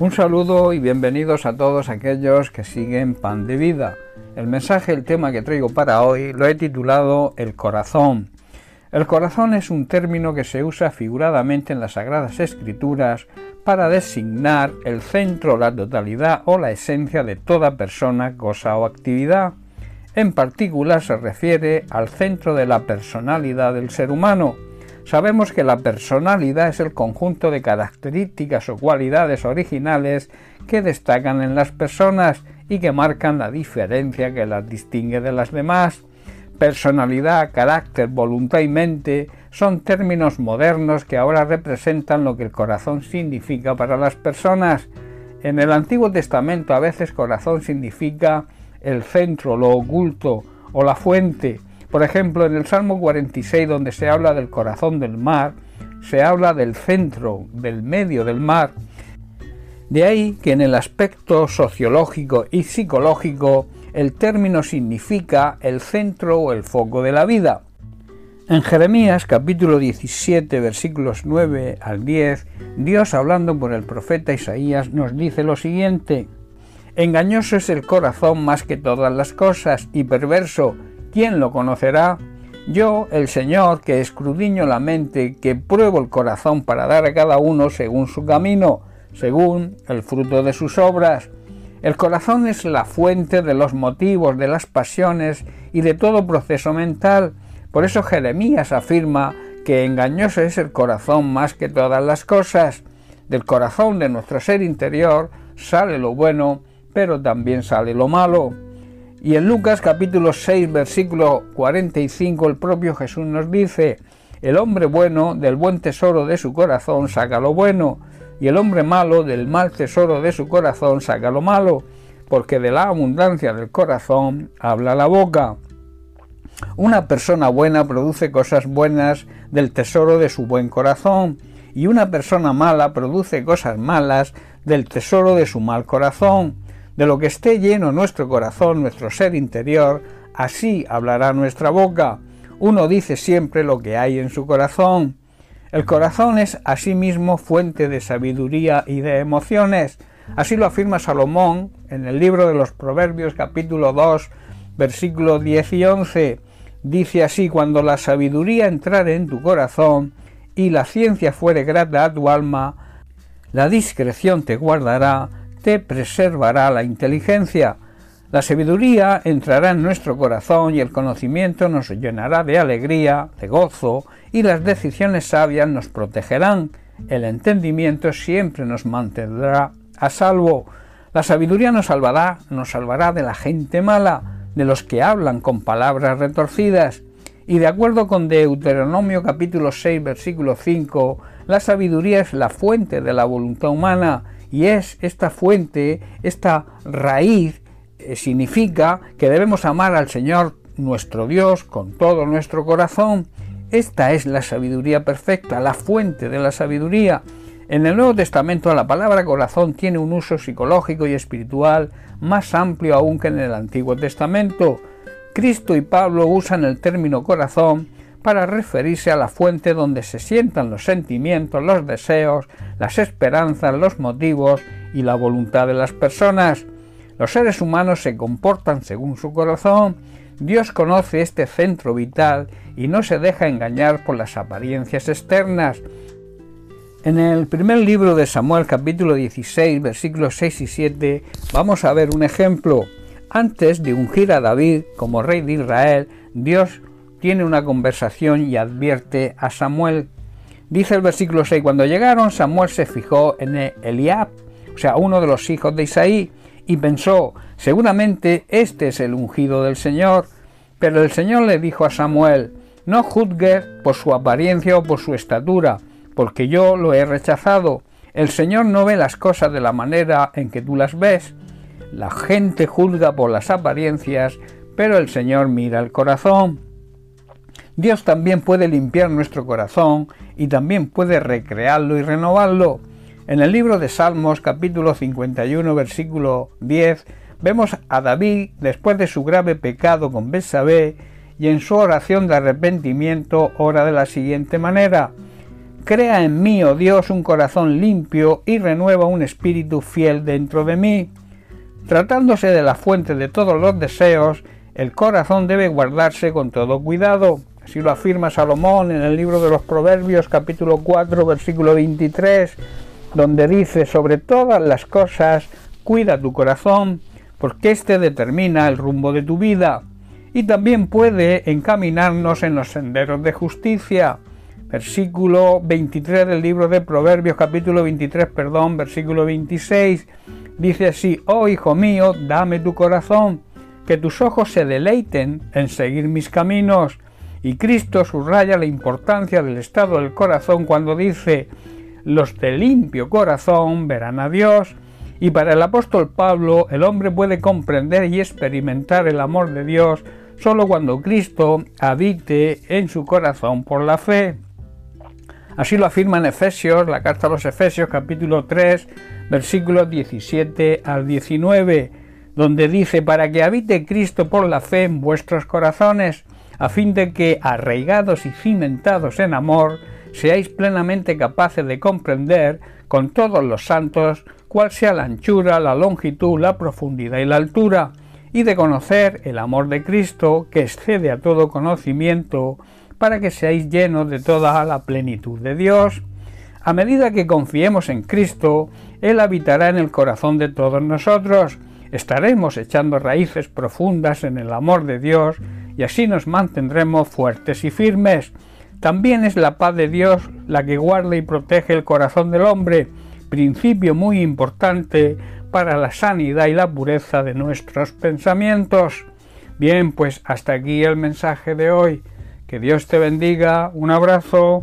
Un saludo y bienvenidos a todos aquellos que siguen Pan de Vida. El mensaje, el tema que traigo para hoy lo he titulado El corazón. El corazón es un término que se usa figuradamente en las Sagradas Escrituras para designar el centro, la totalidad o la esencia de toda persona, cosa o actividad. En particular se refiere al centro de la personalidad del ser humano Sabemos que la personalidad es el conjunto de características o cualidades originales que destacan en las personas y que marcan la diferencia que las distingue de las demás. Personalidad, carácter, voluntad y mente son términos modernos que ahora representan lo que el corazón significa para las personas. En el Antiguo Testamento a veces corazón significa el centro, lo oculto o la fuente, por ejemplo, en el Salmo 46, donde se habla del corazón del mar, se habla del centro, del medio del mar. De ahí que en el aspecto sociológico y psicológico el término significa el centro o el foco de la vida. En Jeremías capítulo 17 versículos 9 al 10, Dios hablando por el profeta Isaías nos dice lo siguiente, Engañoso es el corazón más que todas las cosas y perverso, ¿quién lo conocerá? Yo, el Señor, que escrudiño la mente, que pruebo el corazón para dar a cada uno según su camino, según el fruto de sus obras. El corazón es la fuente de los motivos, de las pasiones y de todo proceso mental. Por eso Jeremías afirma que engañoso es el corazón más que todas las cosas. Del corazón de nuestro ser interior sale lo bueno, pero también sale lo malo. Y en Lucas capítulo 6 versículo 45 el propio Jesús nos dice, el hombre bueno del buen tesoro de su corazón saca lo bueno, y el hombre malo del mal tesoro de su corazón saca lo malo, porque de la abundancia del corazón habla la boca. Una persona buena produce cosas buenas del tesoro de su buen corazón, y una persona mala produce cosas malas del tesoro de su mal corazón. De lo que esté lleno nuestro corazón, nuestro ser interior, así hablará nuestra boca. Uno dice siempre lo que hay en su corazón. El corazón es asimismo fuente de sabiduría y de emociones. Así lo afirma Salomón en el libro de los Proverbios capítulo 2 versículo 10 y 11. Dice así, cuando la sabiduría entrare en tu corazón y la ciencia fuere grata a tu alma, la discreción te guardará te preservará la inteligencia. La sabiduría entrará en nuestro corazón y el conocimiento nos llenará de alegría, de gozo, y las decisiones sabias nos protegerán. El entendimiento siempre nos mantendrá a salvo. La sabiduría nos salvará, nos salvará de la gente mala, de los que hablan con palabras retorcidas. Y de acuerdo con Deuteronomio capítulo 6 versículo 5, la sabiduría es la fuente de la voluntad humana y es esta fuente, esta raíz, eh, significa que debemos amar al Señor nuestro Dios con todo nuestro corazón. Esta es la sabiduría perfecta, la fuente de la sabiduría. En el Nuevo Testamento la palabra corazón tiene un uso psicológico y espiritual más amplio aún que en el Antiguo Testamento. Cristo y Pablo usan el término corazón para referirse a la fuente donde se sientan los sentimientos, los deseos, las esperanzas, los motivos y la voluntad de las personas. Los seres humanos se comportan según su corazón. Dios conoce este centro vital y no se deja engañar por las apariencias externas. En el primer libro de Samuel capítulo 16 versículos 6 y 7 vamos a ver un ejemplo. Antes de ungir a David como rey de Israel, Dios tiene una conversación y advierte a Samuel. Dice el versículo 6, cuando llegaron Samuel se fijó en Eliab, o sea, uno de los hijos de Isaí, y pensó, seguramente este es el ungido del Señor. Pero el Señor le dijo a Samuel, no juzgues por su apariencia o por su estatura, porque yo lo he rechazado. El Señor no ve las cosas de la manera en que tú las ves. La gente juzga por las apariencias, pero el Señor mira el corazón. Dios también puede limpiar nuestro corazón y también puede recrearlo y renovarlo. En el libro de Salmos capítulo 51 versículo 10 vemos a David después de su grave pecado con Betsabé y en su oración de arrepentimiento ora de la siguiente manera: Crea en mí, oh Dios, un corazón limpio y renueva un espíritu fiel dentro de mí. Tratándose de la fuente de todos los deseos, el corazón debe guardarse con todo cuidado. Así lo afirma Salomón en el libro de los Proverbios capítulo 4 versículo 23, donde dice, sobre todas las cosas, cuida tu corazón, porque éste determina el rumbo de tu vida y también puede encaminarnos en los senderos de justicia. Versículo 23 del libro de Proverbios, capítulo 23, perdón, versículo 26, dice así, oh hijo mío, dame tu corazón, que tus ojos se deleiten en seguir mis caminos. Y Cristo subraya la importancia del estado del corazón cuando dice, los de limpio corazón verán a Dios. Y para el apóstol Pablo, el hombre puede comprender y experimentar el amor de Dios solo cuando Cristo habite en su corazón por la fe. Así lo afirma en Efesios, la carta a los Efesios capítulo 3, versículos 17 al 19, donde dice, para que habite Cristo por la fe en vuestros corazones, a fin de que, arraigados y cimentados en amor, seáis plenamente capaces de comprender con todos los santos cuál sea la anchura, la longitud, la profundidad y la altura, y de conocer el amor de Cristo que excede a todo conocimiento, para que seáis llenos de toda la plenitud de Dios. A medida que confiemos en Cristo, Él habitará en el corazón de todos nosotros, estaremos echando raíces profundas en el amor de Dios y así nos mantendremos fuertes y firmes. También es la paz de Dios la que guarda y protege el corazón del hombre, principio muy importante para la sanidad y la pureza de nuestros pensamientos. Bien, pues hasta aquí el mensaje de hoy. Que Dios te bendiga. Un abrazo.